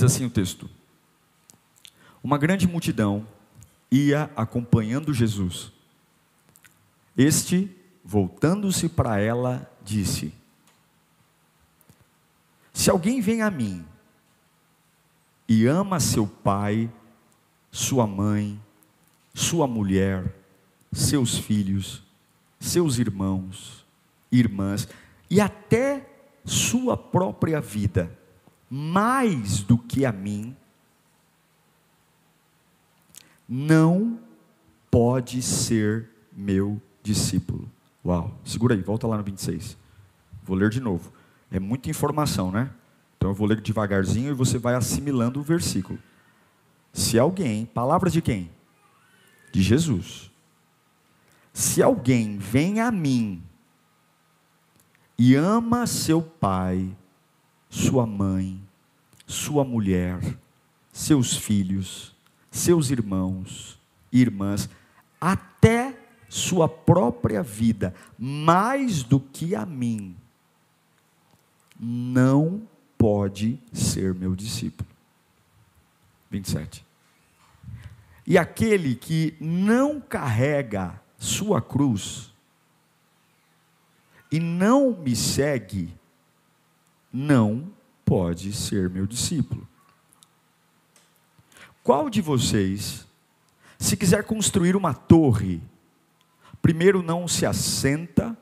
Diz assim o texto: Uma grande multidão ia acompanhando Jesus. Este, voltando-se para ela, disse: se alguém vem a mim e ama seu pai, sua mãe, sua mulher, seus filhos, seus irmãos, irmãs e até sua própria vida, mais do que a mim, não pode ser meu discípulo. Uau, segura aí, volta lá no 26. Vou ler de novo. É muita informação, né? Então eu vou ler devagarzinho e você vai assimilando o versículo. Se alguém, palavras de quem? De Jesus. Se alguém vem a mim e ama seu pai, sua mãe, sua mulher, seus filhos, seus irmãos, irmãs, até sua própria vida, mais do que a mim, não pode ser meu discípulo. 27. E aquele que não carrega sua cruz e não me segue, não pode ser meu discípulo. Qual de vocês, se quiser construir uma torre, primeiro não se assenta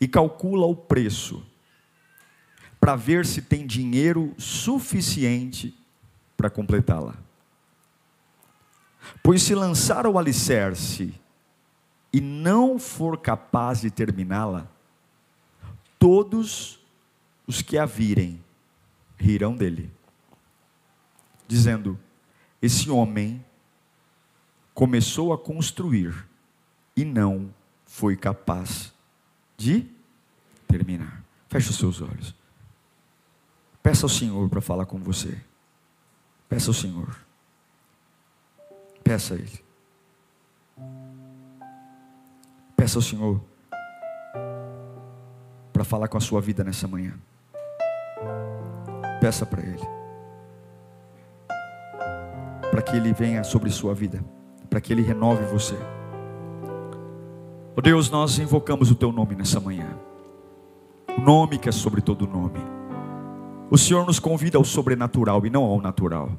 e calcula o preço, para ver se tem dinheiro suficiente para completá-la. Pois se lançar o alicerce e não for capaz de terminá-la, todos os que a virem rirão dele, dizendo: Esse homem começou a construir e não foi capaz de terminar. Feche os seus olhos. Peça ao Senhor para falar com você. Peça ao Senhor. Peça a Ele. Peça ao Senhor para falar com a sua vida nessa manhã. Peça para Ele. Para que Ele venha sobre sua vida. Para que Ele renove você. Oh Deus, nós invocamos o Teu nome nessa manhã. O nome que é sobre todo nome o Senhor nos convida ao sobrenatural e não ao natural.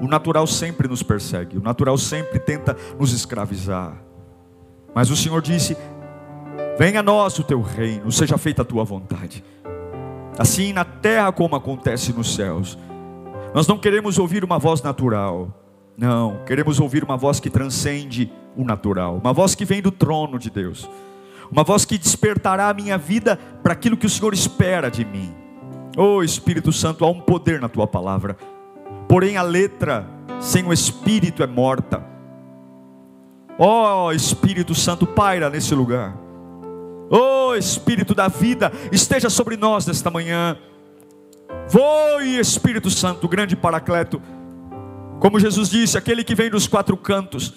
O natural sempre nos persegue, o natural sempre tenta nos escravizar. Mas o Senhor disse: Venha a nós o teu reino, seja feita a tua vontade. Assim na terra como acontece nos céus. Nós não queremos ouvir uma voz natural. Não, queremos ouvir uma voz que transcende o natural, uma voz que vem do trono de Deus, uma voz que despertará a minha vida para aquilo que o Senhor espera de mim. Oh Espírito Santo, há um poder na tua palavra. Porém, a letra sem o Espírito é morta. Oh Espírito Santo, paira nesse lugar. Oh Espírito da vida, esteja sobre nós nesta manhã. Voe, Espírito Santo, grande Paracleto. Como Jesus disse, aquele que vem dos quatro cantos,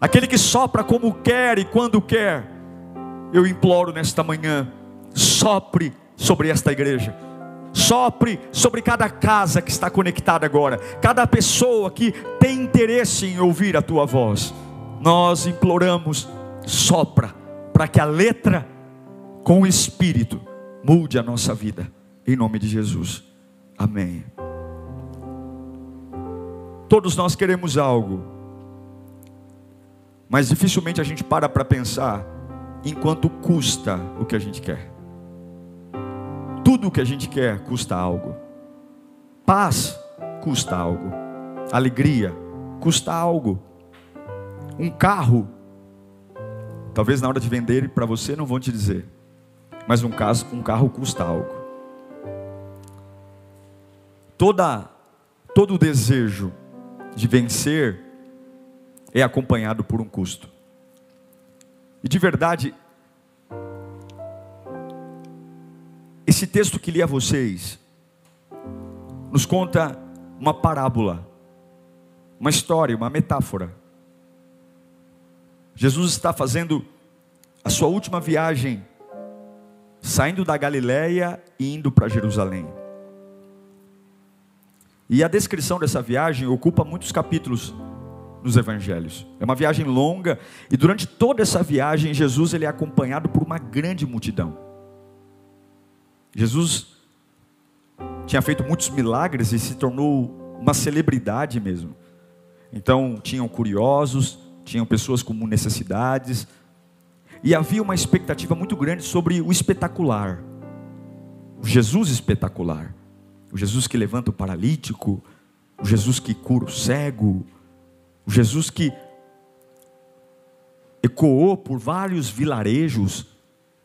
aquele que sopra como quer e quando quer. Eu imploro nesta manhã, sopre sobre esta igreja sopre sobre cada casa que está conectada agora, cada pessoa que tem interesse em ouvir a tua voz. Nós imploramos, sopra, para que a letra com o Espírito mude a nossa vida, em nome de Jesus. Amém. Todos nós queremos algo, mas dificilmente a gente para para pensar em quanto custa o que a gente quer. Tudo o que a gente quer custa algo. Paz custa algo. Alegria custa algo. Um carro, talvez na hora de vender para você não vão te dizer, mas um, caso, um carro custa algo. Toda todo desejo de vencer é acompanhado por um custo. E de verdade, esse texto que li a vocês nos conta uma parábola, uma história, uma metáfora. Jesus está fazendo a sua última viagem, saindo da Galiléia e indo para Jerusalém. E a descrição dessa viagem ocupa muitos capítulos nos evangelhos. É uma viagem longa e durante toda essa viagem Jesus ele é acompanhado por uma grande multidão. Jesus tinha feito muitos milagres e se tornou uma celebridade mesmo. Então tinham curiosos, tinham pessoas com necessidades e havia uma expectativa muito grande sobre o espetacular. O Jesus espetacular. O Jesus que levanta o paralítico, o Jesus que cura o cego, o Jesus que ecoou por vários vilarejos,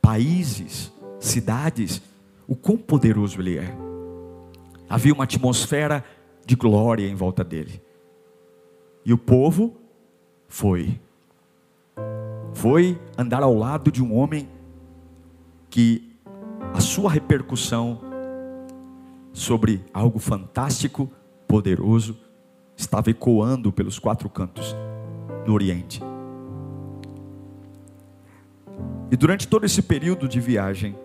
países, cidades, o quão poderoso ele é. Havia uma atmosfera de glória em volta dele. E o povo foi. Foi andar ao lado de um homem que a sua repercussão sobre algo fantástico, poderoso, estava ecoando pelos quatro cantos do Oriente. E durante todo esse período de viagem,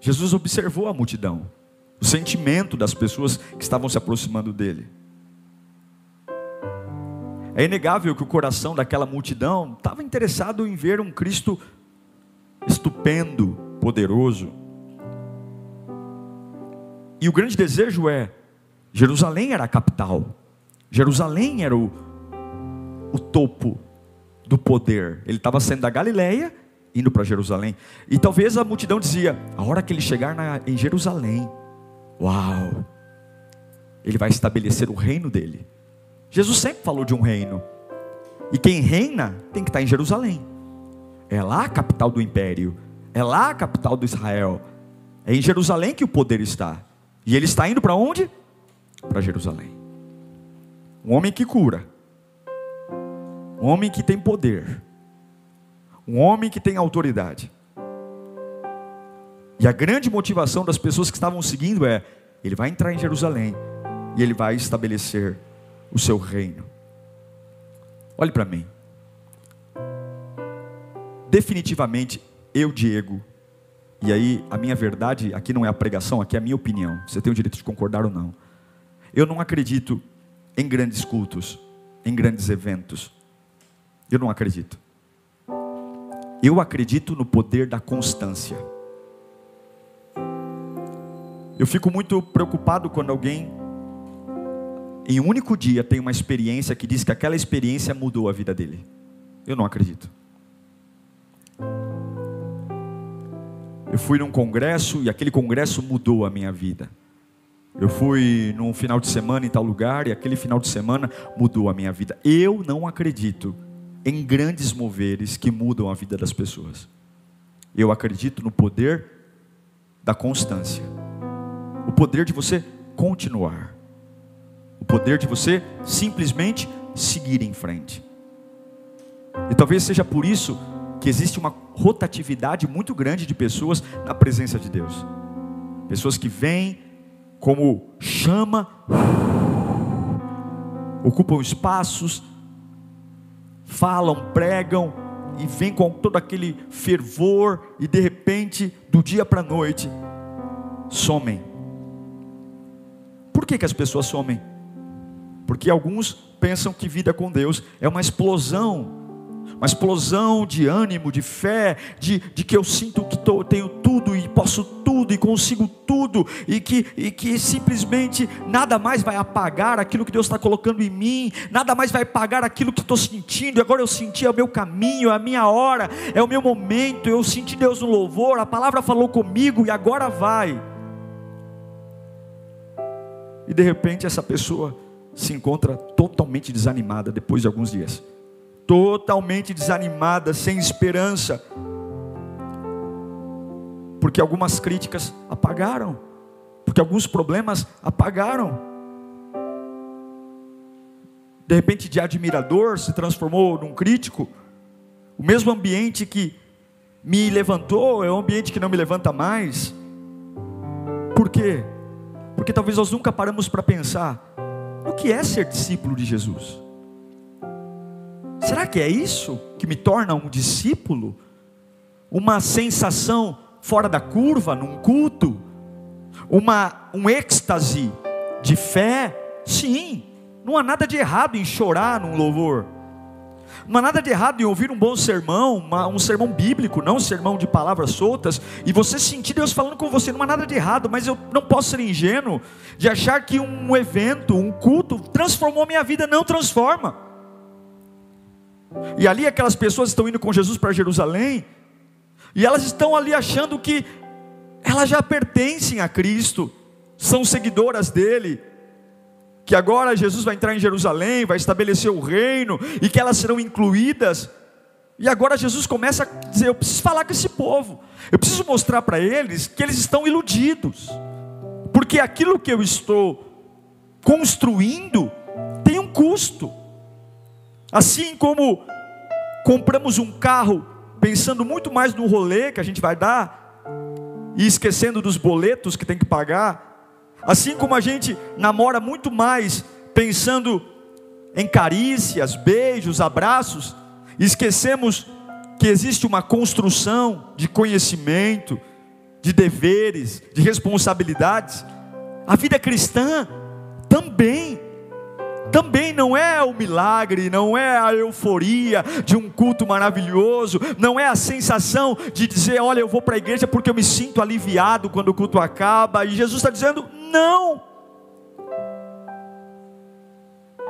Jesus observou a multidão, o sentimento das pessoas que estavam se aproximando dele. É inegável que o coração daquela multidão estava interessado em ver um Cristo estupendo, poderoso. E o grande desejo é: Jerusalém era a capital, Jerusalém era o, o topo do poder. Ele estava saindo da Galileia, indo para Jerusalém. E talvez a multidão dizia: a hora que ele chegar na, em Jerusalém, uau, ele vai estabelecer o reino dele. Jesus sempre falou de um reino. E quem reina tem que estar em Jerusalém. É lá a capital do império. É lá a capital do Israel. É em Jerusalém que o poder está. E ele está indo para onde? Para Jerusalém. Um homem que cura. Um homem que tem poder. Um homem que tem autoridade. E a grande motivação das pessoas que estavam seguindo é: ele vai entrar em Jerusalém e ele vai estabelecer o seu reino. Olhe para mim. Definitivamente, eu, Diego, e aí a minha verdade aqui não é a pregação, aqui é a minha opinião. Você tem o direito de concordar ou não. Eu não acredito em grandes cultos, em grandes eventos. Eu não acredito. Eu acredito no poder da constância. Eu fico muito preocupado quando alguém, em um único dia, tem uma experiência que diz que aquela experiência mudou a vida dele. Eu não acredito. Eu fui num congresso e aquele congresso mudou a minha vida. Eu fui num final de semana em tal lugar e aquele final de semana mudou a minha vida. Eu não acredito em grandes moveres que mudam a vida das pessoas. Eu acredito no poder da constância. O poder de você continuar. O poder de você simplesmente seguir em frente. E talvez seja por isso que existe uma rotatividade muito grande de pessoas na presença de Deus. Pessoas que vêm como chama, ocupam espaços, falam, pregam e vêm com todo aquele fervor e de repente, do dia para a noite, somem. Por que, que as pessoas somem? Porque alguns pensam que vida com Deus é uma explosão uma explosão de ânimo, de fé, de, de que eu sinto que tô, tenho tudo e posso tudo e consigo tudo, e que, e que simplesmente nada mais vai apagar aquilo que Deus está colocando em mim, nada mais vai apagar aquilo que estou sentindo. Agora eu senti é o meu caminho, é a minha hora, é o meu momento. Eu senti Deus no louvor, a palavra falou comigo e agora vai. E de repente essa pessoa se encontra totalmente desanimada depois de alguns dias totalmente desanimada, sem esperança, porque algumas críticas apagaram, porque alguns problemas apagaram. de repente de admirador se transformou num crítico. O mesmo ambiente que me levantou é o ambiente que não me levanta mais. Por quê? Porque talvez nós nunca paramos para pensar o que é ser discípulo de Jesus. Será que é isso que me torna um discípulo? Uma sensação fora da curva num culto? Uma um êxtase de fé? Sim, não há nada de errado em chorar num louvor. Não há nada de errado em ouvir um bom sermão, uma, um sermão bíblico, não um sermão de palavras soltas, e você sentir Deus falando com você, não há nada de errado, mas eu não posso ser ingênuo de achar que um evento, um culto, transformou minha vida, não transforma. E ali aquelas pessoas estão indo com Jesus para Jerusalém, e elas estão ali achando que elas já pertencem a Cristo, são seguidoras dele, que agora Jesus vai entrar em Jerusalém, vai estabelecer o reino e que elas serão incluídas. E agora Jesus começa a dizer: Eu preciso falar com esse povo, eu preciso mostrar para eles que eles estão iludidos, porque aquilo que eu estou construindo tem um custo. Assim como compramos um carro pensando muito mais no rolê que a gente vai dar e esquecendo dos boletos que tem que pagar, Assim como a gente namora muito mais pensando em carícias, beijos, abraços, esquecemos que existe uma construção de conhecimento, de deveres, de responsabilidades. A vida cristã também também não é o milagre, não é a euforia de um culto maravilhoso, não é a sensação de dizer, olha, eu vou para a igreja porque eu me sinto aliviado quando o culto acaba, e Jesus está dizendo, não.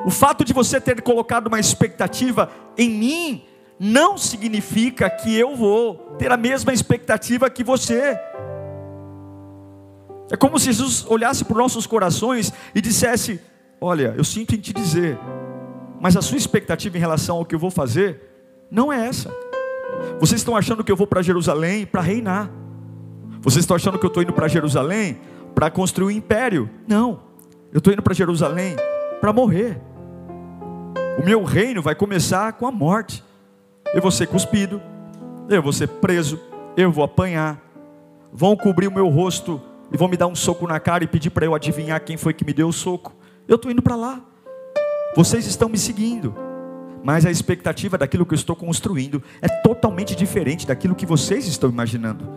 O fato de você ter colocado uma expectativa em mim, não significa que eu vou ter a mesma expectativa que você. É como se Jesus olhasse para os nossos corações e dissesse: Olha, eu sinto em te dizer, mas a sua expectativa em relação ao que eu vou fazer não é essa. Vocês estão achando que eu vou para Jerusalém para reinar. Vocês estão achando que eu estou indo para Jerusalém para construir um império. Não, eu estou indo para Jerusalém para morrer. O meu reino vai começar com a morte. Eu vou ser cuspido, eu vou ser preso, eu vou apanhar. Vão cobrir o meu rosto e vão me dar um soco na cara e pedir para eu adivinhar quem foi que me deu o soco. Eu estou indo para lá. Vocês estão me seguindo. Mas a expectativa daquilo que eu estou construindo é totalmente diferente daquilo que vocês estão imaginando.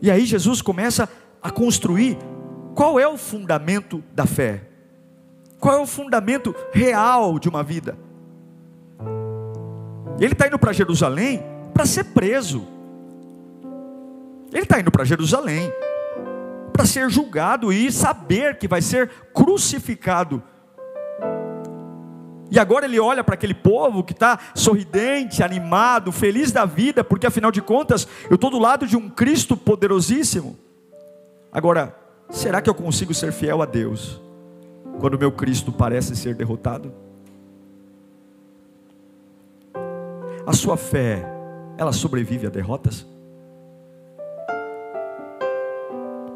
E aí Jesus começa a construir qual é o fundamento da fé, qual é o fundamento real de uma vida. Ele está indo para Jerusalém para ser preso, ele está indo para Jerusalém para ser julgado e saber que vai ser crucificado. E agora ele olha para aquele povo que está sorridente, animado, feliz da vida, porque afinal de contas eu estou do lado de um Cristo poderosíssimo. Agora, será que eu consigo ser fiel a Deus quando meu Cristo parece ser derrotado? A sua fé, ela sobrevive a derrotas?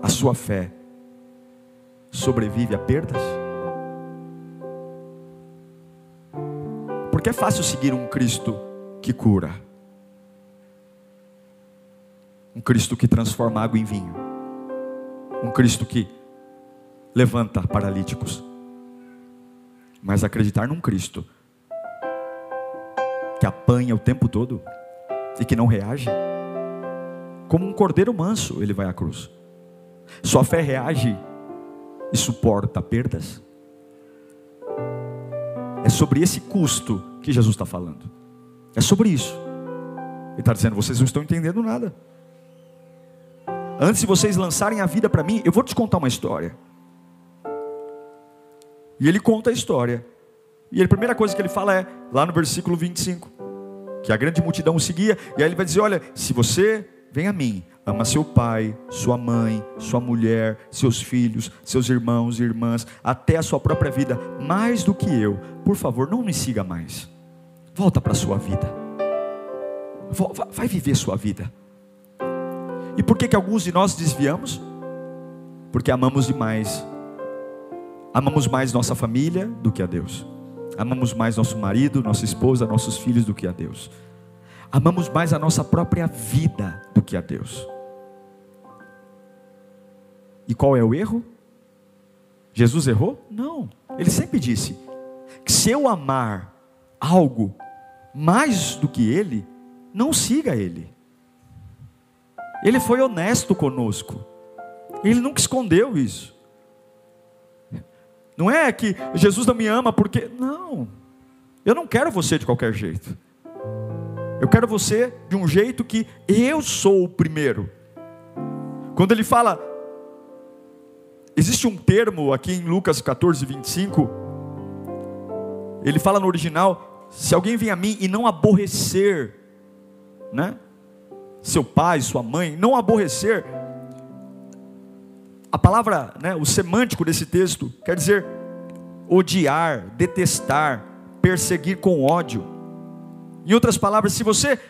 A sua fé sobrevive a perdas? Porque é fácil seguir um Cristo que cura, um Cristo que transforma água em vinho, um Cristo que levanta paralíticos, mas acreditar num Cristo que apanha o tempo todo e que não reage, como um cordeiro manso, ele vai à cruz. Sua fé reage e suporta perdas. É sobre esse custo que Jesus está falando. É sobre isso. Ele está dizendo: vocês não estão entendendo nada. Antes de vocês lançarem a vida para mim, eu vou te contar uma história. E ele conta a história. E a primeira coisa que ele fala é, lá no versículo 25, que a grande multidão o seguia, e aí ele vai dizer: Olha, se você vem a mim, ama seu pai, sua mãe, sua mulher, seus filhos, seus irmãos e irmãs, até a sua própria vida, mais do que eu. Por favor, não me siga mais. Volta para a sua vida. Vai viver sua vida. E por que, que alguns de nós desviamos? Porque amamos demais. Amamos mais nossa família do que a Deus. Amamos mais nosso marido, nossa esposa, nossos filhos do que a Deus. Amamos mais a nossa própria vida do que a Deus. E qual é o erro? Jesus errou? Não. Ele sempre disse que se eu amar algo mais do que ele, não siga ele. Ele foi honesto conosco. Ele nunca escondeu isso. Não é que Jesus não me ama porque. Não. Eu não quero você de qualquer jeito. Eu quero você de um jeito que eu sou o primeiro. Quando ele fala, existe um termo aqui em Lucas 14, 25. Ele fala no original: se alguém vem a mim e não aborrecer, né? Seu pai, sua mãe, não aborrecer. A palavra, né, o semântico desse texto quer dizer odiar, detestar, perseguir com ódio. Em outras palavras, se você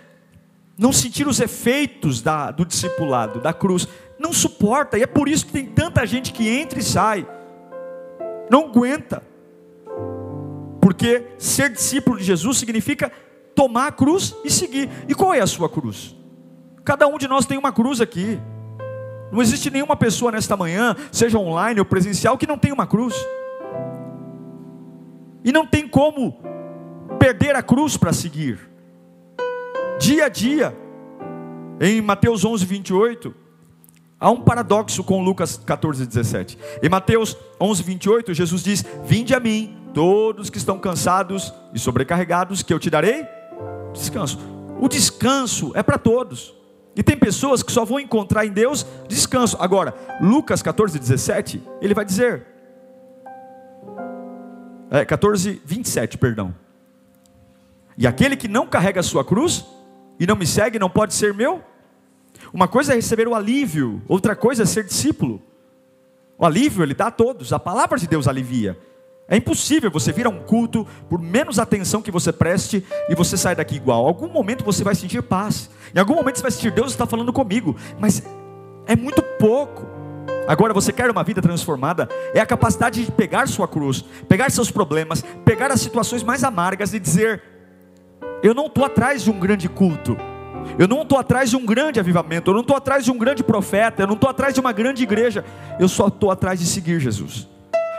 não sentir os efeitos da, do discipulado, da cruz, não suporta, e é por isso que tem tanta gente que entra e sai, não aguenta, porque ser discípulo de Jesus significa tomar a cruz e seguir. E qual é a sua cruz? Cada um de nós tem uma cruz aqui. Não existe nenhuma pessoa nesta manhã, seja online ou presencial, que não tenha uma cruz. E não tem como perder a cruz para seguir. Dia a dia, em Mateus 11, 28, há um paradoxo com Lucas 14, 17. Em Mateus 11, 28, Jesus diz: Vinde a mim, todos que estão cansados e sobrecarregados, que eu te darei descanso. O descanso é para todos. E tem pessoas que só vão encontrar em Deus descanso. Agora, Lucas 14, 17, ele vai dizer. É, 14, 27, perdão. E aquele que não carrega a sua cruz e não me segue não pode ser meu. Uma coisa é receber o alívio, outra coisa é ser discípulo. O alívio ele dá a todos, a palavra de Deus alivia. É impossível você vir a um culto, por menos atenção que você preste, e você sair daqui igual. Em algum momento você vai sentir paz. Em algum momento você vai sentir Deus está falando comigo. Mas é muito pouco. Agora você quer uma vida transformada? É a capacidade de pegar sua cruz, pegar seus problemas, pegar as situações mais amargas e dizer: Eu não estou atrás de um grande culto. Eu não estou atrás de um grande avivamento, eu não estou atrás de um grande profeta, eu não estou atrás de uma grande igreja, eu só estou atrás de seguir Jesus.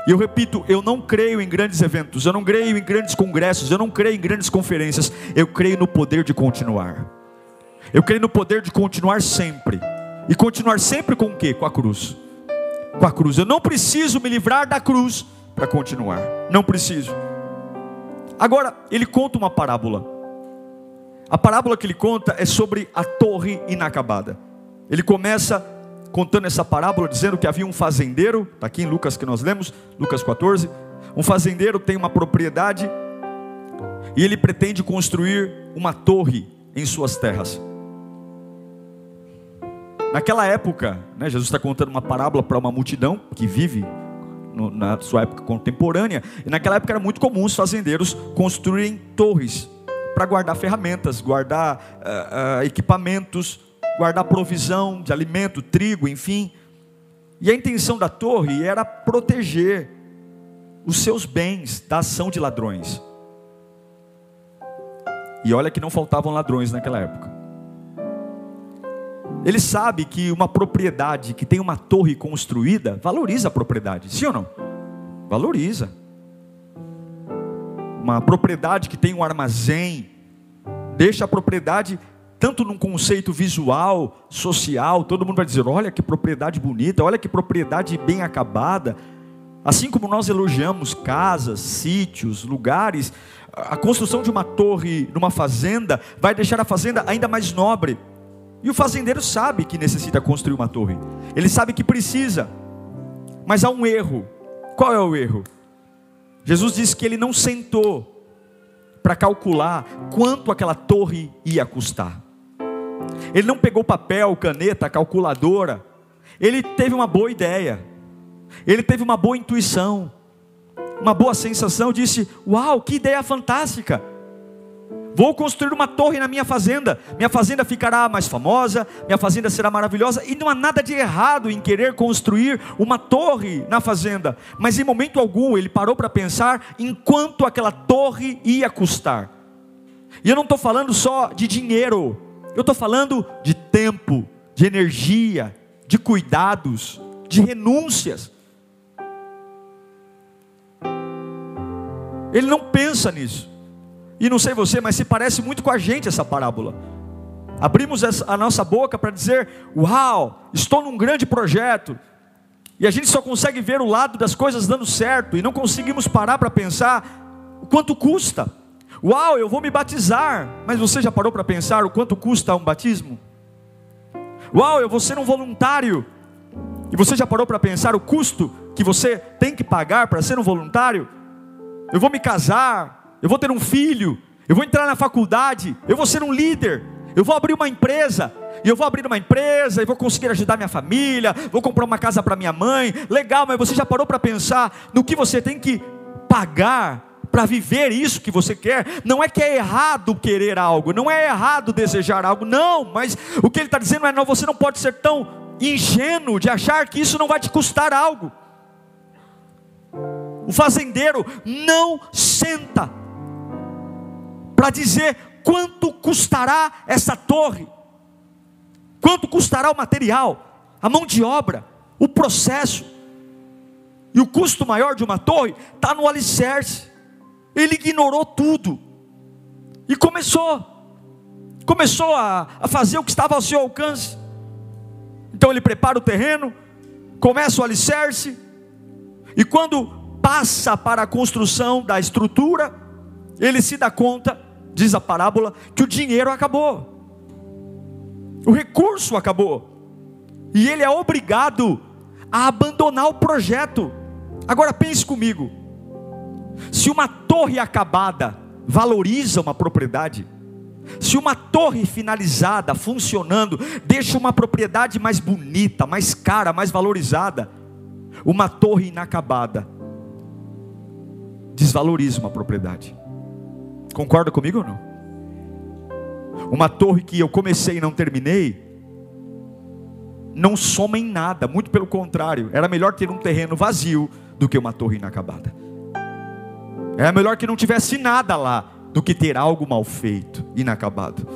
E eu repito, eu não creio em grandes eventos, eu não creio em grandes congressos, eu não creio em grandes conferências, eu creio no poder de continuar. Eu creio no poder de continuar sempre. E continuar sempre com o quê? Com a cruz. Com a cruz. Eu não preciso me livrar da cruz para continuar. Não preciso. Agora, ele conta uma parábola. A parábola que ele conta é sobre a torre inacabada. Ele começa contando essa parábola, dizendo que havia um fazendeiro, está aqui em Lucas que nós lemos, Lucas 14. Um fazendeiro tem uma propriedade e ele pretende construir uma torre em suas terras. Naquela época, né, Jesus está contando uma parábola para uma multidão que vive no, na sua época contemporânea, e naquela época era muito comum os fazendeiros construírem torres para guardar ferramentas, guardar uh, uh, equipamentos, guardar provisão de alimento, trigo, enfim. E a intenção da torre era proteger os seus bens da ação de ladrões. E olha que não faltavam ladrões naquela época. Ele sabe que uma propriedade que tem uma torre construída valoriza a propriedade, sim ou não? Valoriza. Uma propriedade que tem um armazém deixa a propriedade tanto num conceito visual, social, todo mundo vai dizer: olha que propriedade bonita, olha que propriedade bem acabada. Assim como nós elogiamos casas, sítios, lugares, a construção de uma torre numa fazenda vai deixar a fazenda ainda mais nobre. E o fazendeiro sabe que necessita construir uma torre, ele sabe que precisa, mas há um erro. Qual é o erro? Jesus disse que ele não sentou para calcular quanto aquela torre ia custar. Ele não pegou papel, caneta, calculadora. Ele teve uma boa ideia. Ele teve uma boa intuição. Uma boa sensação. Disse: Uau, que ideia fantástica! Vou construir uma torre na minha fazenda. Minha fazenda ficará mais famosa, minha fazenda será maravilhosa. E não há nada de errado em querer construir uma torre na fazenda. Mas em momento algum ele parou para pensar em quanto aquela torre ia custar. E eu não estou falando só de dinheiro, eu estou falando de tempo, de energia, de cuidados, de renúncias. Ele não pensa nisso. E não sei você, mas se parece muito com a gente essa parábola. Abrimos a nossa boca para dizer: Uau, estou num grande projeto. E a gente só consegue ver o lado das coisas dando certo e não conseguimos parar para pensar o quanto custa. Uau, eu vou me batizar. Mas você já parou para pensar o quanto custa um batismo? Uau, eu vou ser um voluntário. E você já parou para pensar o custo que você tem que pagar para ser um voluntário? Eu vou me casar, eu vou ter um filho, eu vou entrar na faculdade, eu vou ser um líder, eu vou abrir uma empresa, e eu vou abrir uma empresa, e vou conseguir ajudar minha família, vou comprar uma casa para minha mãe. Legal, mas você já parou para pensar no que você tem que pagar para viver isso que você quer? Não é que é errado querer algo, não é errado desejar algo, não, mas o que ele está dizendo é: não, você não pode ser tão ingênuo de achar que isso não vai te custar algo. O fazendeiro não senta para dizer quanto custará essa torre, quanto custará o material, a mão de obra, o processo. E o custo maior de uma torre está no alicerce. Ele ignorou tudo e começou, começou a, a fazer o que estava ao seu alcance. Então ele prepara o terreno, começa o alicerce, e quando passa para a construção da estrutura, ele se dá conta, diz a parábola, que o dinheiro acabou, o recurso acabou, e ele é obrigado a abandonar o projeto. Agora pense comigo: se uma torre acabada valoriza uma propriedade, se uma torre finalizada, funcionando, deixa uma propriedade mais bonita, mais cara, mais valorizada, uma torre inacabada desvaloriza uma propriedade. Concorda comigo ou não? Uma torre que eu comecei e não terminei, não soma em nada, muito pelo contrário, era melhor ter um terreno vazio do que uma torre inacabada. Era melhor que não tivesse nada lá do que ter algo mal feito, inacabado.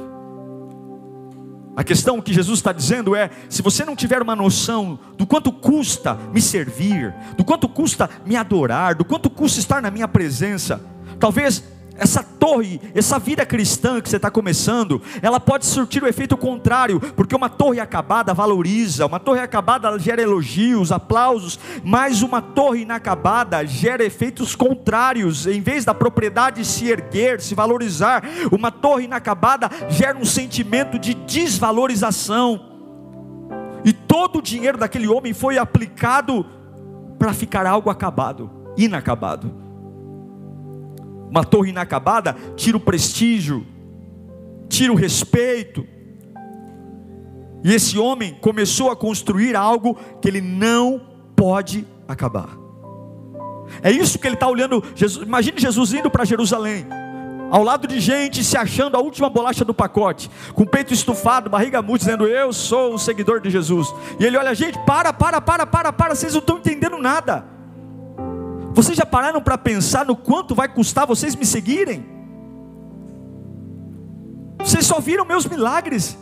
A questão que Jesus está dizendo é: se você não tiver uma noção do quanto custa me servir, do quanto custa me adorar, do quanto custa estar na minha presença, talvez essa torre, essa vida cristã que você está começando, ela pode surtir o efeito contrário, porque uma torre acabada valoriza, uma torre acabada gera elogios, aplausos, mas uma torre inacabada gera efeitos contrários, em vez da propriedade se erguer, se valorizar, uma torre inacabada gera um sentimento de desvalorização, e todo o dinheiro daquele homem foi aplicado para ficar algo acabado, inacabado uma torre inacabada, tira o prestígio, tira o respeito. E esse homem começou a construir algo que ele não pode acabar. É isso que ele está olhando. Jesus, imagine Jesus indo para Jerusalém, ao lado de gente se achando a última bolacha do pacote, com peito estufado, barriga murcha, dizendo: Eu sou um seguidor de Jesus. E ele olha, gente, para, para, para, para, para, vocês não estão entendendo nada. Vocês já pararam para pensar no quanto vai custar vocês me seguirem? Vocês só viram meus milagres.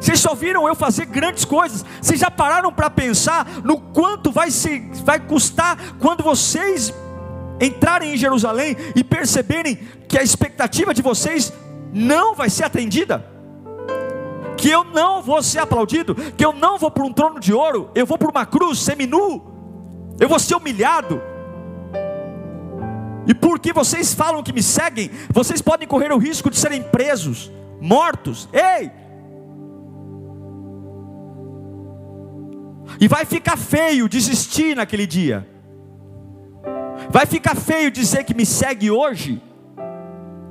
Vocês só viram eu fazer grandes coisas. Vocês já pararam para pensar no quanto vai, ser, vai custar quando vocês entrarem em Jerusalém e perceberem que a expectativa de vocês não vai ser atendida? Que eu não vou ser aplaudido, que eu não vou para um trono de ouro, eu vou para uma cruz seminu, eu vou ser humilhado, e porque vocês falam que me seguem, vocês podem correr o risco de serem presos, mortos. Ei! E vai ficar feio desistir naquele dia. Vai ficar feio dizer que me segue hoje,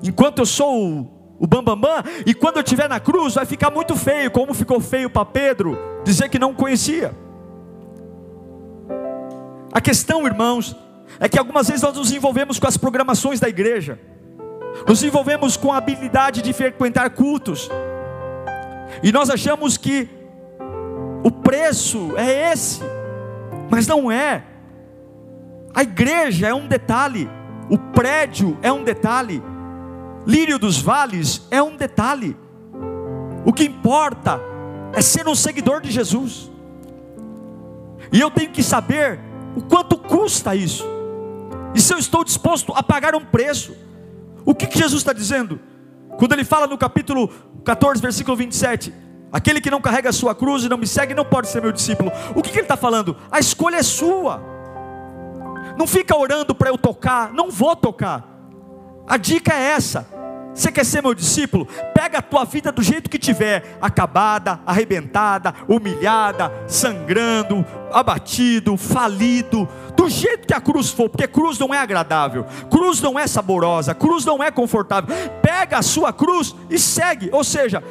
enquanto eu sou o bambambam, bam, bam, e quando eu estiver na cruz, vai ficar muito feio, como ficou feio para Pedro dizer que não conhecia. A questão, irmãos, é que algumas vezes nós nos envolvemos com as programações da igreja. nos envolvemos com a habilidade de frequentar cultos, e nós achamos que o preço é esse, mas não é. A igreja é um detalhe, o prédio é um detalhe, Lírio dos Vales é um detalhe. O que importa é ser um seguidor de Jesus. E eu tenho que saber o quanto custa isso. E se eu estou disposto a pagar um preço. O que, que Jesus está dizendo? Quando ele fala no capítulo 14, versículo 27, aquele que não carrega a sua cruz e não me segue não pode ser meu discípulo. O que, que ele está falando? A escolha é sua. Não fica orando para eu tocar, não vou tocar. A dica é essa. Você quer ser meu discípulo? Pega a tua vida do jeito que tiver, acabada, arrebentada, humilhada, sangrando, abatido, falido, do jeito que a cruz for, porque cruz não é agradável, cruz não é saborosa, cruz não é confortável. Pega a sua cruz e segue, ou seja,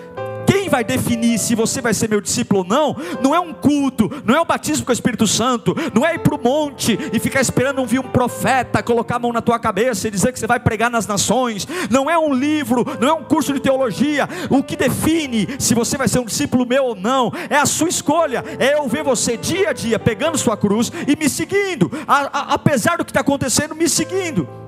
quem vai definir se você vai ser meu discípulo ou não, não é um culto, não é o batismo com o Espírito Santo, não é ir para o monte e ficar esperando ouvir um profeta colocar a mão na tua cabeça e dizer que você vai pregar nas nações, não é um livro, não é um curso de teologia. O que define se você vai ser um discípulo meu ou não é a sua escolha, é eu ver você dia a dia pegando sua cruz e me seguindo, a, a, apesar do que está acontecendo, me seguindo.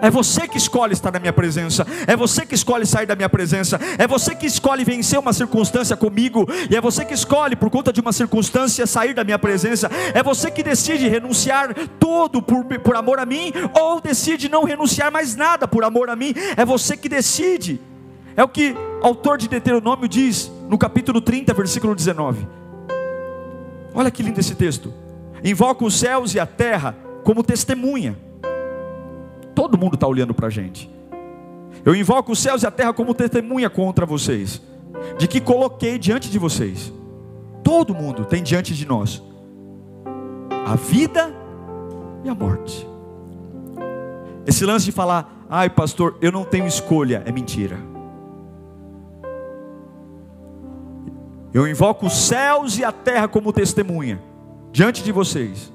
É você que escolhe estar na minha presença. É você que escolhe sair da minha presença. É você que escolhe vencer uma circunstância comigo. E é você que escolhe, por conta de uma circunstância, sair da minha presença. É você que decide renunciar tudo por, por amor a mim. Ou decide não renunciar mais nada por amor a mim. É você que decide. É o que o autor de Deuteronômio diz no capítulo 30, versículo 19. Olha que lindo esse texto. Invoca os céus e a terra como testemunha Todo mundo está olhando para a gente. Eu invoco os céus e a terra como testemunha contra vocês, de que coloquei diante de vocês. Todo mundo tem diante de nós a vida e a morte. Esse lance de falar, ai pastor, eu não tenho escolha, é mentira. Eu invoco os céus e a terra como testemunha diante de vocês,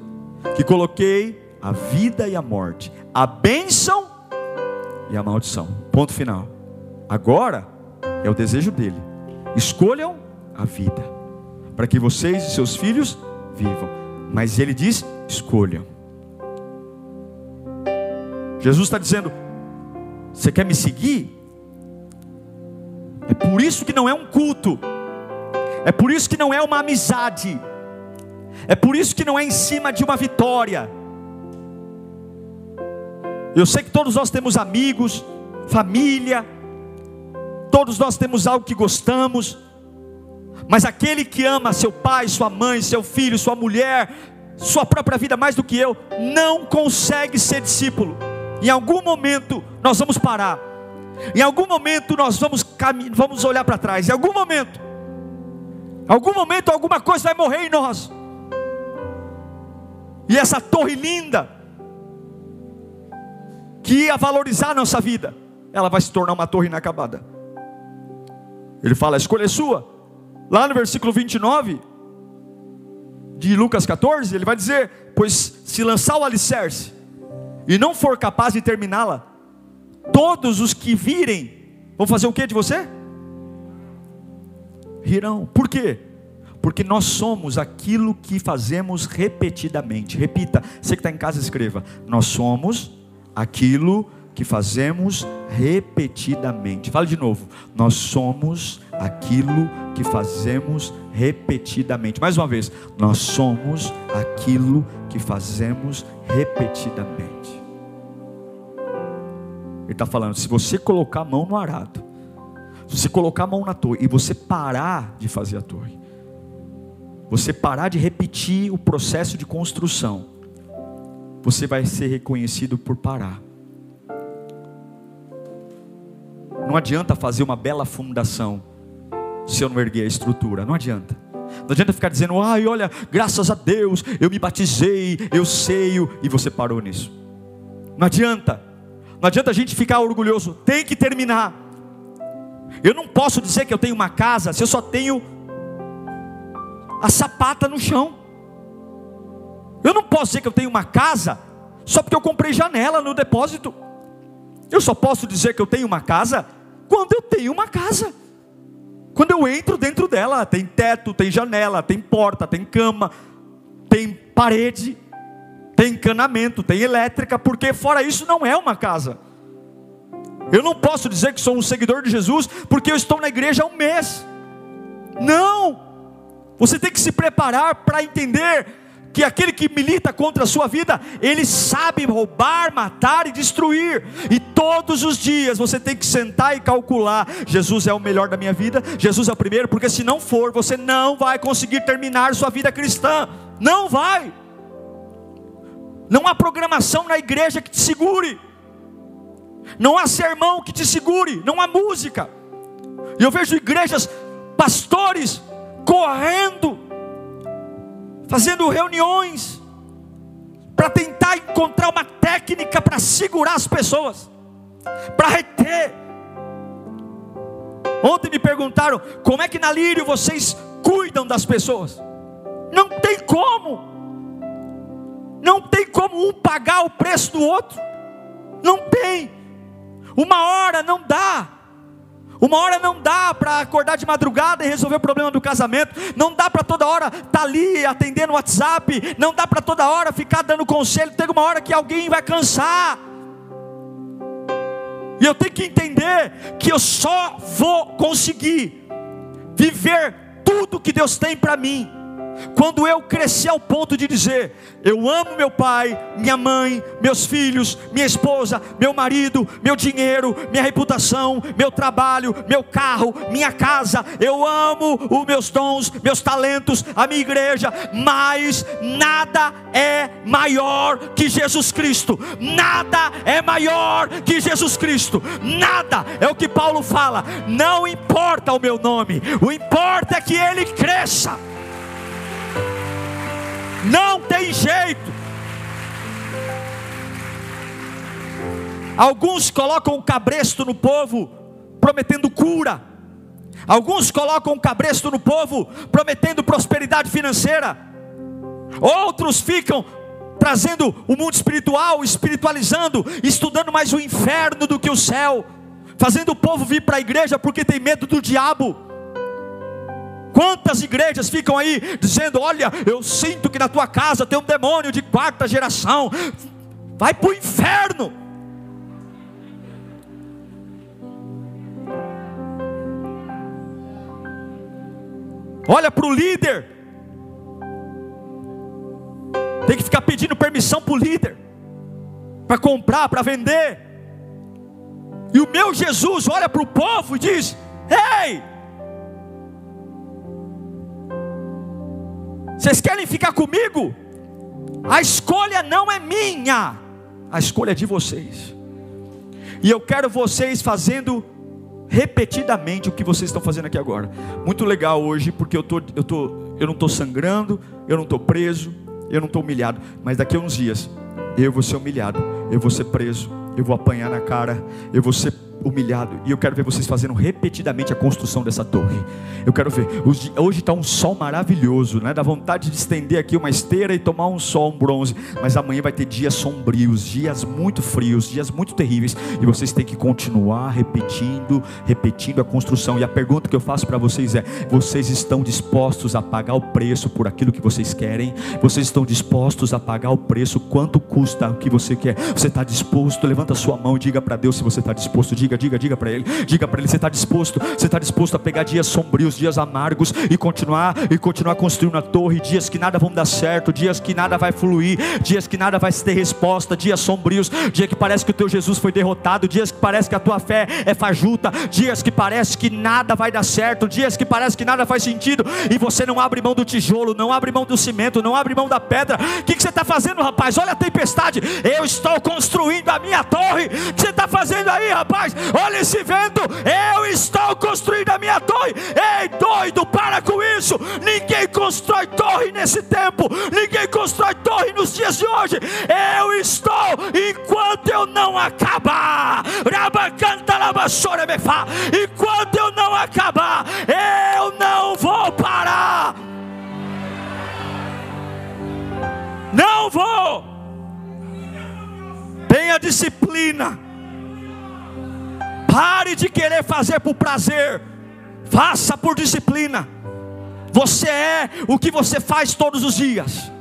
que coloquei a vida e a morte, a bênção e a maldição. Ponto final. Agora é o desejo dele. Escolham a vida, para que vocês e seus filhos vivam. Mas ele diz: escolham. Jesus está dizendo: você quer me seguir? É por isso que não é um culto, é por isso que não é uma amizade, é por isso que não é em cima de uma vitória eu sei que todos nós temos amigos, família, todos nós temos algo que gostamos, mas aquele que ama seu pai, sua mãe, seu filho, sua mulher, sua própria vida mais do que eu, não consegue ser discípulo. Em algum momento nós vamos parar, em algum momento nós vamos, vamos olhar para trás, em algum momento, em algum momento alguma coisa vai morrer em nós, e essa torre linda, que ia valorizar a nossa vida, ela vai se tornar uma torre inacabada. Ele fala: a escolha é sua. Lá no versículo 29 de Lucas 14, ele vai dizer: Pois se lançar o alicerce e não for capaz de terminá-la, todos os que virem vão fazer o que de você? Rirão. Por quê? Porque nós somos aquilo que fazemos repetidamente. Repita, você que está em casa, escreva: Nós somos aquilo que fazemos repetidamente. Fala de novo. Nós somos aquilo que fazemos repetidamente. Mais uma vez. Nós somos aquilo que fazemos repetidamente. Ele está falando: se você colocar a mão no arado, se você colocar a mão na torre e você parar de fazer a torre, você parar de repetir o processo de construção, você vai ser reconhecido por parar. Não adianta fazer uma bela fundação se eu não erguer a estrutura, não adianta. Não adianta ficar dizendo, ai, olha, graças a Deus, eu me batizei, eu sei, e você parou nisso. Não adianta. Não adianta a gente ficar orgulhoso, tem que terminar. Eu não posso dizer que eu tenho uma casa se eu só tenho a sapata no chão. Eu não posso dizer que eu tenho uma casa só porque eu comprei janela no depósito. Eu só posso dizer que eu tenho uma casa quando eu tenho uma casa. Quando eu entro dentro dela, tem teto, tem janela, tem porta, tem cama, tem parede, tem encanamento, tem elétrica, porque fora isso não é uma casa. Eu não posso dizer que sou um seguidor de Jesus porque eu estou na igreja há um mês. Não! Você tem que se preparar para entender que aquele que milita contra a sua vida, ele sabe roubar, matar e destruir. E todos os dias você tem que sentar e calcular: Jesus é o melhor da minha vida, Jesus é o primeiro, porque se não for, você não vai conseguir terminar sua vida cristã. Não vai. Não há programação na igreja que te segure. Não há sermão que te segure, não há música. E eu vejo igrejas, pastores correndo fazendo reuniões para tentar encontrar uma técnica para segurar as pessoas, para reter. Ontem me perguntaram como é que na Lírio vocês cuidam das pessoas. Não tem como. Não tem como um pagar o preço do outro. Não tem. Uma hora não dá. Uma hora não dá para acordar de madrugada e resolver o problema do casamento. Não dá para toda hora estar tá ali atendendo o WhatsApp. Não dá para toda hora ficar dando conselho. Tem uma hora que alguém vai cansar. E eu tenho que entender que eu só vou conseguir viver tudo que Deus tem para mim quando eu cresci ao ponto de dizer: Eu amo meu pai, minha mãe, meus filhos, minha esposa, meu marido, meu dinheiro, minha reputação, meu trabalho, meu carro, minha casa, eu amo os meus dons, meus talentos, a minha igreja, mas nada é maior que Jesus Cristo, nada é maior que Jesus Cristo, nada é o que Paulo fala, não importa o meu nome, o importa é que ele cresça. Não tem jeito. Alguns colocam cabresto no povo, prometendo cura. Alguns colocam cabresto no povo, prometendo prosperidade financeira. Outros ficam trazendo o mundo espiritual, espiritualizando, estudando mais o inferno do que o céu, fazendo o povo vir para a igreja porque tem medo do diabo. Quantas igrejas ficam aí dizendo: Olha, eu sinto que na tua casa tem um demônio de quarta geração, vai para o inferno. Olha para o líder, tem que ficar pedindo permissão para o líder, para comprar, para vender. E o meu Jesus olha para o povo e diz: Ei, Vocês querem ficar comigo? A escolha não é minha, a escolha é de vocês. E eu quero vocês fazendo repetidamente o que vocês estão fazendo aqui agora. Muito legal hoje, porque eu, tô, eu, tô, eu não estou sangrando, eu não estou preso, eu não estou humilhado. Mas daqui a uns dias, eu vou ser humilhado, eu vou ser preso, eu vou apanhar na cara, eu vou ser humilhado. E eu quero ver vocês fazendo repetidamente a construção dessa torre. Eu quero ver. Hoje está um sol maravilhoso, né? Dá vontade de estender aqui uma esteira e tomar um sol, um bronze. Mas amanhã vai ter dias sombrios, dias muito frios, dias muito terríveis. E vocês têm que continuar repetindo, repetindo a construção. E a pergunta que eu faço para vocês é: vocês estão dispostos a pagar o preço por aquilo que vocês querem? Vocês estão dispostos a pagar o preço? Quanto custa o que você quer? Você está disposto? Levanta a sua mão e diga para Deus se você está disposto. Diga diga, diga, para ele. Diga para ele, você está disposto? Você está disposto a pegar dias sombrios, dias amargos e continuar e continuar construindo a torre, dias que nada vão dar certo, dias que nada vai fluir, dias que nada vai ter resposta, dias sombrios, dia que parece que o teu Jesus foi derrotado, dias que parece que a tua fé é fajuta, dias que parece que nada vai dar certo, dias que parece que nada faz sentido e você não abre mão do tijolo, não abre mão do cimento, não abre mão da pedra. O que, que você está fazendo, rapaz? Olha a tempestade. Eu estou construindo a minha torre. O que você está fazendo aí, rapaz? Olha esse vento, eu estou construindo a minha torre. Ei, doido, para com isso. Ninguém constrói torre nesse tempo, ninguém constrói torre nos dias de hoje. Eu estou enquanto eu não acabar. Enquanto eu não acabar, eu não vou parar. Não vou. Tenha disciplina Pare de querer fazer por prazer, faça por disciplina. Você é o que você faz todos os dias.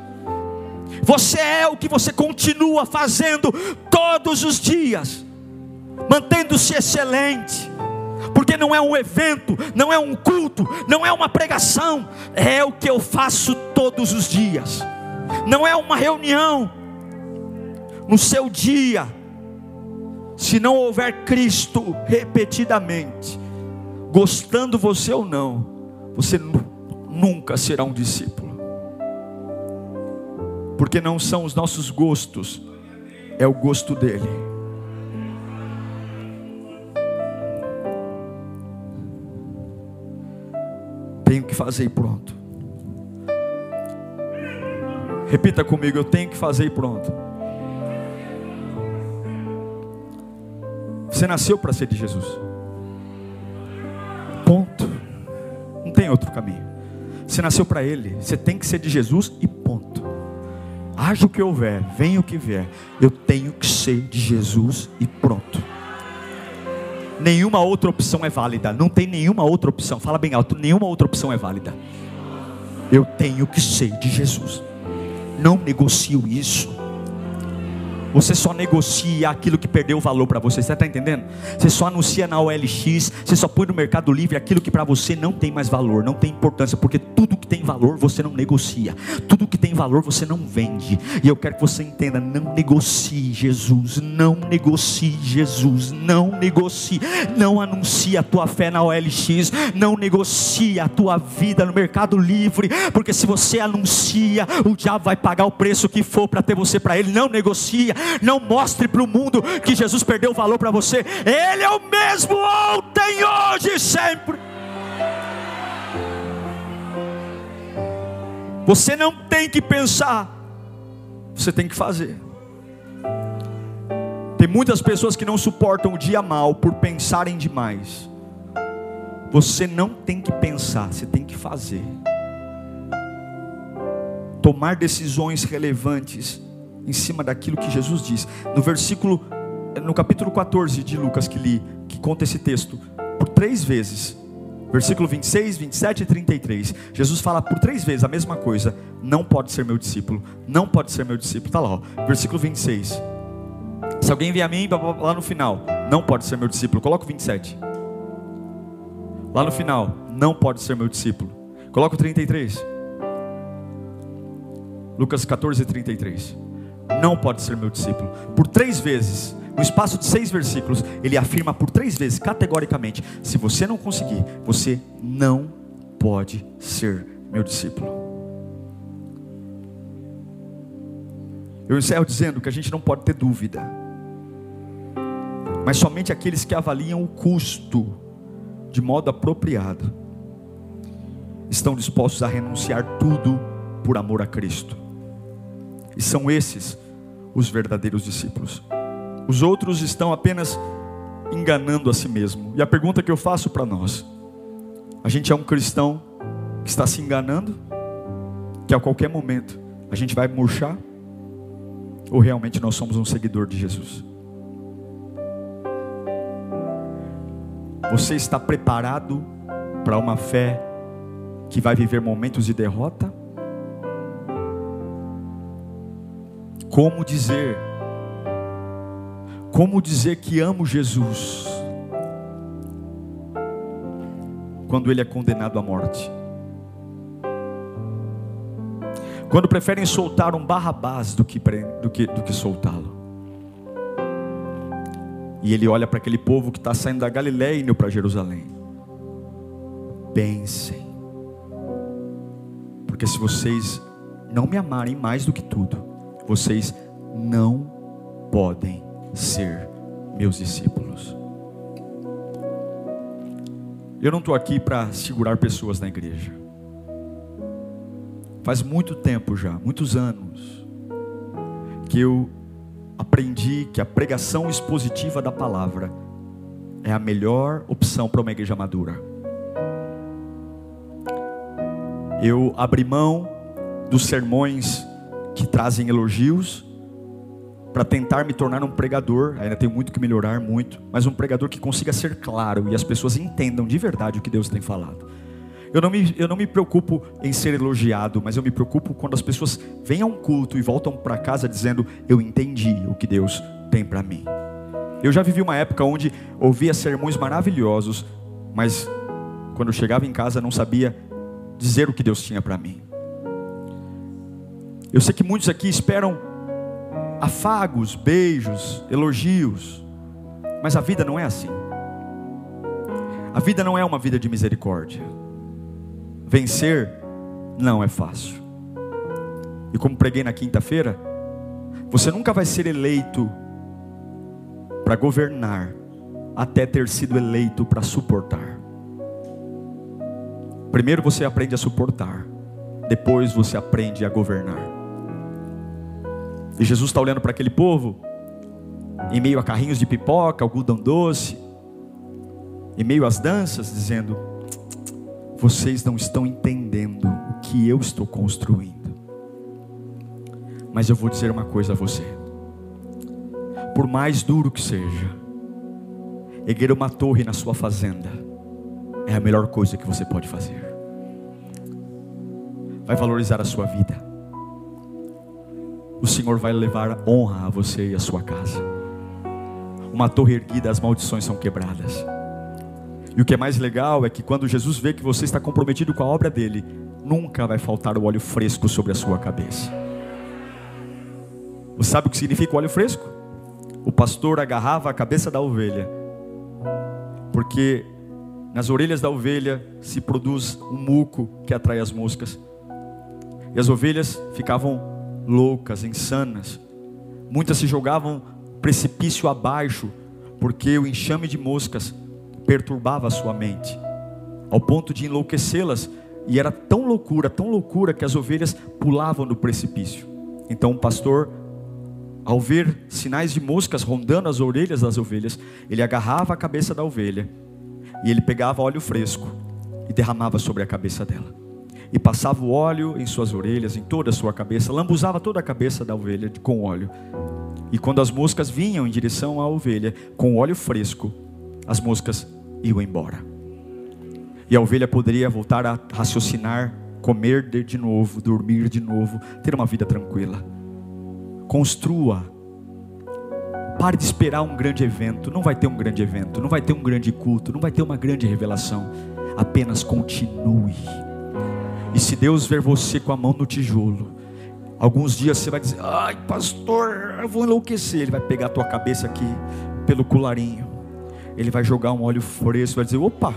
Você é o que você continua fazendo todos os dias, mantendo-se excelente, porque não é um evento, não é um culto, não é uma pregação, é o que eu faço todos os dias, não é uma reunião. No seu dia, se não houver Cristo repetidamente, gostando você ou não, você nunca será um discípulo porque não são os nossos gostos, é o gosto dele. Tenho que fazer e pronto. Repita comigo, eu tenho que fazer e pronto. Você nasceu para ser de Jesus. Ponto. Não tem outro caminho. Você nasceu para Ele. Você tem que ser de Jesus e ponto haja o que houver, venha o que vier, eu tenho que ser de Jesus e pronto. Nenhuma outra opção é válida, não tem nenhuma outra opção, fala bem alto, nenhuma outra opção é válida. Eu tenho que ser de Jesus, não negocio isso. Você só negocia aquilo que perdeu valor para você. Você está entendendo? Você só anuncia na OLX, você só põe no Mercado Livre aquilo que para você não tem mais valor, não tem importância, porque tudo que tem valor você não negocia, tudo que tem valor você não vende. E eu quero que você entenda: não negocie Jesus, não negocie Jesus, não negocie, não anuncie a tua fé na OLX, não negocie a tua vida no Mercado Livre, porque se você anuncia, o diabo vai pagar o preço que for para ter você para ele. Não negocia não mostre para o mundo que Jesus perdeu o valor para você. Ele é o mesmo ontem, hoje e sempre. Você não tem que pensar, você tem que fazer. Tem muitas pessoas que não suportam o dia mal por pensarem demais. Você não tem que pensar, você tem que fazer. Tomar decisões relevantes em cima daquilo que Jesus diz. No versículo, no capítulo 14 de Lucas que li, que conta esse texto, por três vezes, versículo 26, 27 e 33, Jesus fala por três vezes a mesma coisa: não pode ser meu discípulo, não pode ser meu discípulo. Está lá, ó, versículo 26. Se alguém vier a mim, lá no final, não pode ser meu discípulo. Coloca o 27. Lá no final, não pode ser meu discípulo. Coloca o 33. Lucas 14, 33 não pode ser meu discípulo. Por três vezes, no espaço de seis versículos, ele afirma por três vezes, categoricamente: se você não conseguir, você não pode ser meu discípulo. Eu encerro dizendo que a gente não pode ter dúvida, mas somente aqueles que avaliam o custo de modo apropriado estão dispostos a renunciar tudo por amor a Cristo. E são esses os verdadeiros discípulos. Os outros estão apenas enganando a si mesmo. E a pergunta que eu faço para nós: a gente é um cristão que está se enganando? Que a qualquer momento a gente vai murchar? Ou realmente nós somos um seguidor de Jesus? Você está preparado para uma fé que vai viver momentos de derrota? Como dizer? Como dizer que amo Jesus quando ele é condenado à morte? Quando preferem soltar um Barrabás do que, do que, do que soltá-lo. E ele olha para aquele povo que está saindo da Galiléia e indo para Jerusalém. Pensem, porque se vocês não me amarem mais do que tudo, vocês não podem ser meus discípulos. Eu não estou aqui para segurar pessoas na igreja. Faz muito tempo já, muitos anos, que eu aprendi que a pregação expositiva da palavra é a melhor opção para uma igreja madura. Eu abri mão dos sermões que trazem elogios para tentar me tornar um pregador, ainda tenho muito que melhorar, muito, mas um pregador que consiga ser claro e as pessoas entendam de verdade o que Deus tem falado. Eu não, me, eu não me preocupo em ser elogiado, mas eu me preocupo quando as pessoas vêm a um culto e voltam para casa dizendo: Eu entendi o que Deus tem para mim. Eu já vivi uma época onde ouvia sermões maravilhosos, mas quando eu chegava em casa não sabia dizer o que Deus tinha para mim. Eu sei que muitos aqui esperam afagos, beijos, elogios, mas a vida não é assim. A vida não é uma vida de misericórdia. Vencer não é fácil. E como preguei na quinta-feira, você nunca vai ser eleito para governar até ter sido eleito para suportar. Primeiro você aprende a suportar, depois você aprende a governar. E Jesus está olhando para aquele povo, em meio a carrinhos de pipoca, algodão doce, em meio às danças, dizendo: Vocês não estão entendendo o que eu estou construindo. Mas eu vou dizer uma coisa a você: por mais duro que seja, erguer uma torre na sua fazenda é a melhor coisa que você pode fazer. Vai valorizar a sua vida. O Senhor vai levar honra a você e a sua casa. Uma torre erguida, as maldições são quebradas. E o que é mais legal é que quando Jesus vê que você está comprometido com a obra dele, nunca vai faltar o óleo fresco sobre a sua cabeça. Você sabe o que significa o óleo fresco? O pastor agarrava a cabeça da ovelha, porque nas orelhas da ovelha se produz um muco que atrai as moscas. E as ovelhas ficavam loucas, insanas. Muitas se jogavam precipício abaixo, porque o enxame de moscas perturbava a sua mente, ao ponto de enlouquecê-las. E era tão loucura, tão loucura, que as ovelhas pulavam do precipício. Então o pastor, ao ver sinais de moscas rondando as orelhas das ovelhas, ele agarrava a cabeça da ovelha e ele pegava óleo fresco e derramava sobre a cabeça dela e passava o óleo em suas orelhas, em toda a sua cabeça, lambuzava toda a cabeça da ovelha com óleo. E quando as moscas vinham em direção à ovelha, com óleo fresco, as moscas iam embora. E a ovelha poderia voltar a raciocinar, comer de novo, dormir de novo, ter uma vida tranquila. Construa. Pare de esperar um grande evento. Não vai ter um grande evento, não vai ter um grande culto, não vai ter uma grande revelação. Apenas continue e se Deus ver você com a mão no tijolo, alguns dias você vai dizer: Ai, pastor, eu vou enlouquecer. Ele vai pegar a tua cabeça aqui pelo colarinho, ele vai jogar um óleo fresco, vai dizer: Opa,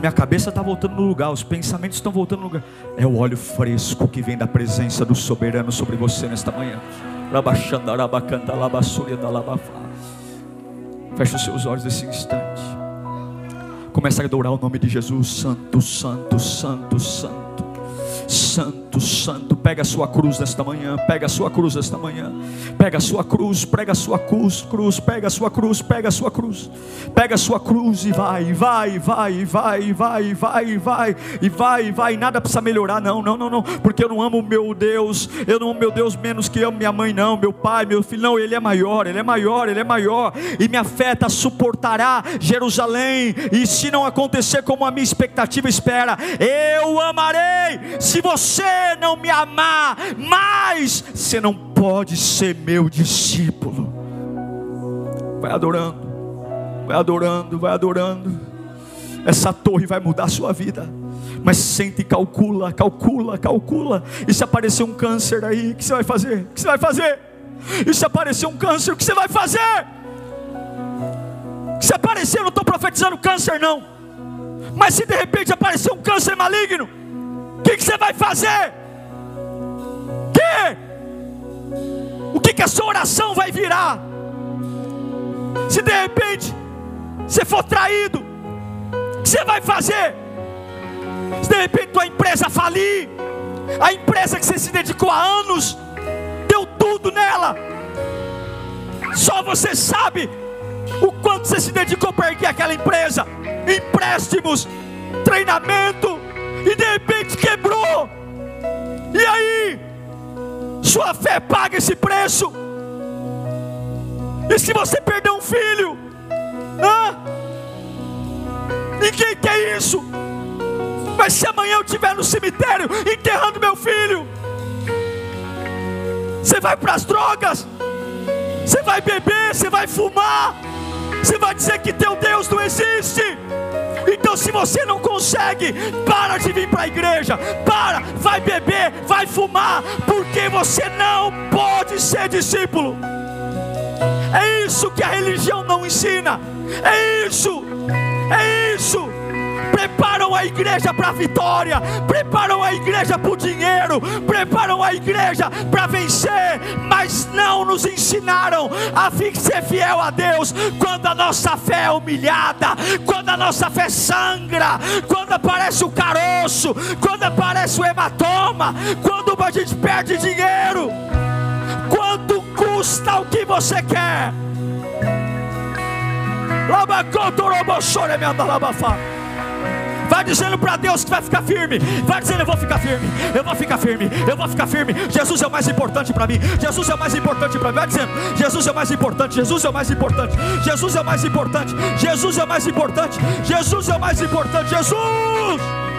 minha cabeça está voltando no lugar, os pensamentos estão voltando no lugar. É o óleo fresco que vem da presença do soberano sobre você nesta manhã. Feche os seus olhos nesse instante. Começa a adorar o nome de Jesus, Santo, Santo, Santo, Santo. Santo, Santo, pega a sua cruz nesta manhã, pega a sua cruz nesta manhã, pega a sua cruz, pega a sua cruz, cruz, pega a sua cruz, pega a sua cruz, pega a sua cruz e vai, vai, vai, vai, vai, vai, vai, e vai, vai, nada precisa melhorar, não, não, não, não, porque eu não amo meu Deus, eu não amo meu Deus menos que amo minha mãe, não, meu pai, meu filho, não, ele é maior, ele é maior, ele é maior, e minha fé tá suportará Jerusalém, e se não acontecer como a minha expectativa espera, eu amarei, se se você não me amar mais, você não pode ser meu discípulo. Vai adorando, vai adorando, vai adorando. Essa torre vai mudar a sua vida. Mas sente e calcula, calcula, calcula. E se aparecer um câncer aí, o que você vai fazer? O que você vai fazer? E se aparecer um câncer, o que você vai fazer? Se aparecer, não estou profetizando câncer, não. Mas se de repente aparecer um câncer maligno, o que, que, você vai fazer? Que? O que, que a sua oração vai virar? Se de repente você for traído, o que você vai fazer? Se de repente tua empresa falir, a empresa que você se dedicou há anos, deu tudo nela, só você sabe o quanto você se dedicou para erguer aquela empresa, empréstimos, treinamento, e de repente quebrou. E aí? Sua fé paga esse preço. E se você perder um filho, ah, ninguém quer isso. Mas se amanhã eu estiver no cemitério enterrando meu filho, você vai para as drogas, você vai beber, você vai fumar, você vai dizer que teu Deus não existe. Então, se você não consegue, para de vir para a igreja, para, vai beber, vai fumar, porque você não pode ser discípulo. É isso que a religião não ensina. É isso. É isso. Preparam a igreja para a vitória, preparam a igreja para o dinheiro, preparam a igreja para vencer, mas não nos ensinaram a ser fiel a Deus quando a nossa fé é humilhada, quando a nossa fé sangra, quando aparece o caroço, quando aparece o hematoma, quando a gente perde dinheiro. Quanto custa o que você quer? Vai dizendo para Deus que vai ficar firme. Vai dizendo: Eu vou ficar firme. Eu vou ficar firme. Eu vou ficar firme. Jesus é o mais importante para mim. Jesus é o mais importante para mim. Vai dizendo: Jesus é o mais importante. Jesus é o mais importante. Jesus é o mais importante. Jesus é o mais importante. Jesus é o mais importante. Jesus.